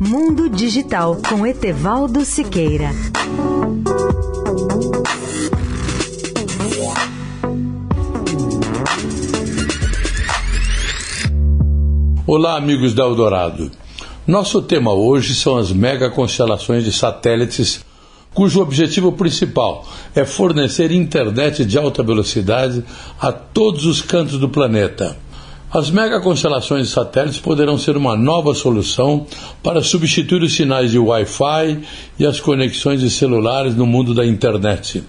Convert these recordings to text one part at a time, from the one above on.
Mundo Digital com Etevaldo Siqueira. Olá, amigos da Eldorado. Nosso tema hoje são as mega constelações de satélites, cujo objetivo principal é fornecer internet de alta velocidade a todos os cantos do planeta. As mega constelações de satélites poderão ser uma nova solução para substituir os sinais de Wi-Fi e as conexões de celulares no mundo da internet.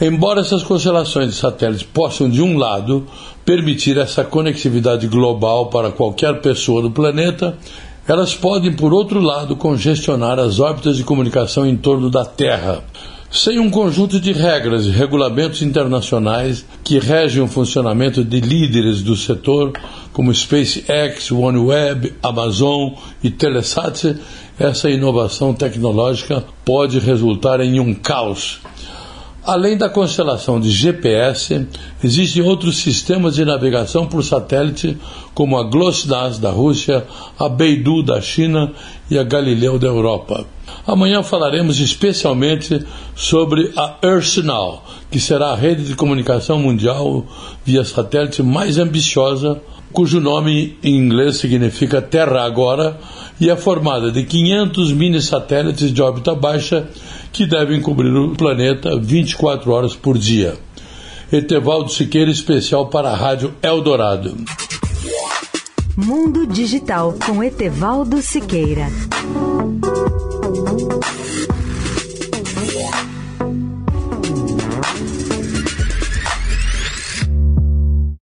Embora essas constelações de satélites possam, de um lado, permitir essa conectividade global para qualquer pessoa do planeta, elas podem, por outro lado, congestionar as órbitas de comunicação em torno da Terra. Sem um conjunto de regras e regulamentos internacionais que regem o funcionamento de líderes do setor, como SpaceX, OneWeb, Amazon e Telesat, essa inovação tecnológica pode resultar em um caos Além da constelação de GPS, existem outros sistemas de navegação por satélite, como a GLONASS da Rússia, a Beidou da China e a Galileu da Europa. Amanhã falaremos especialmente sobre a EarthNow, que será a rede de comunicação mundial via satélite mais ambiciosa, cujo nome em inglês significa Terra Agora, e é formada de 500 mini satélites de órbita baixa que devem cobrir o planeta 24 horas por dia. Etevaldo Siqueira, especial para a Rádio Eldorado. Mundo Digital com Etevaldo Siqueira.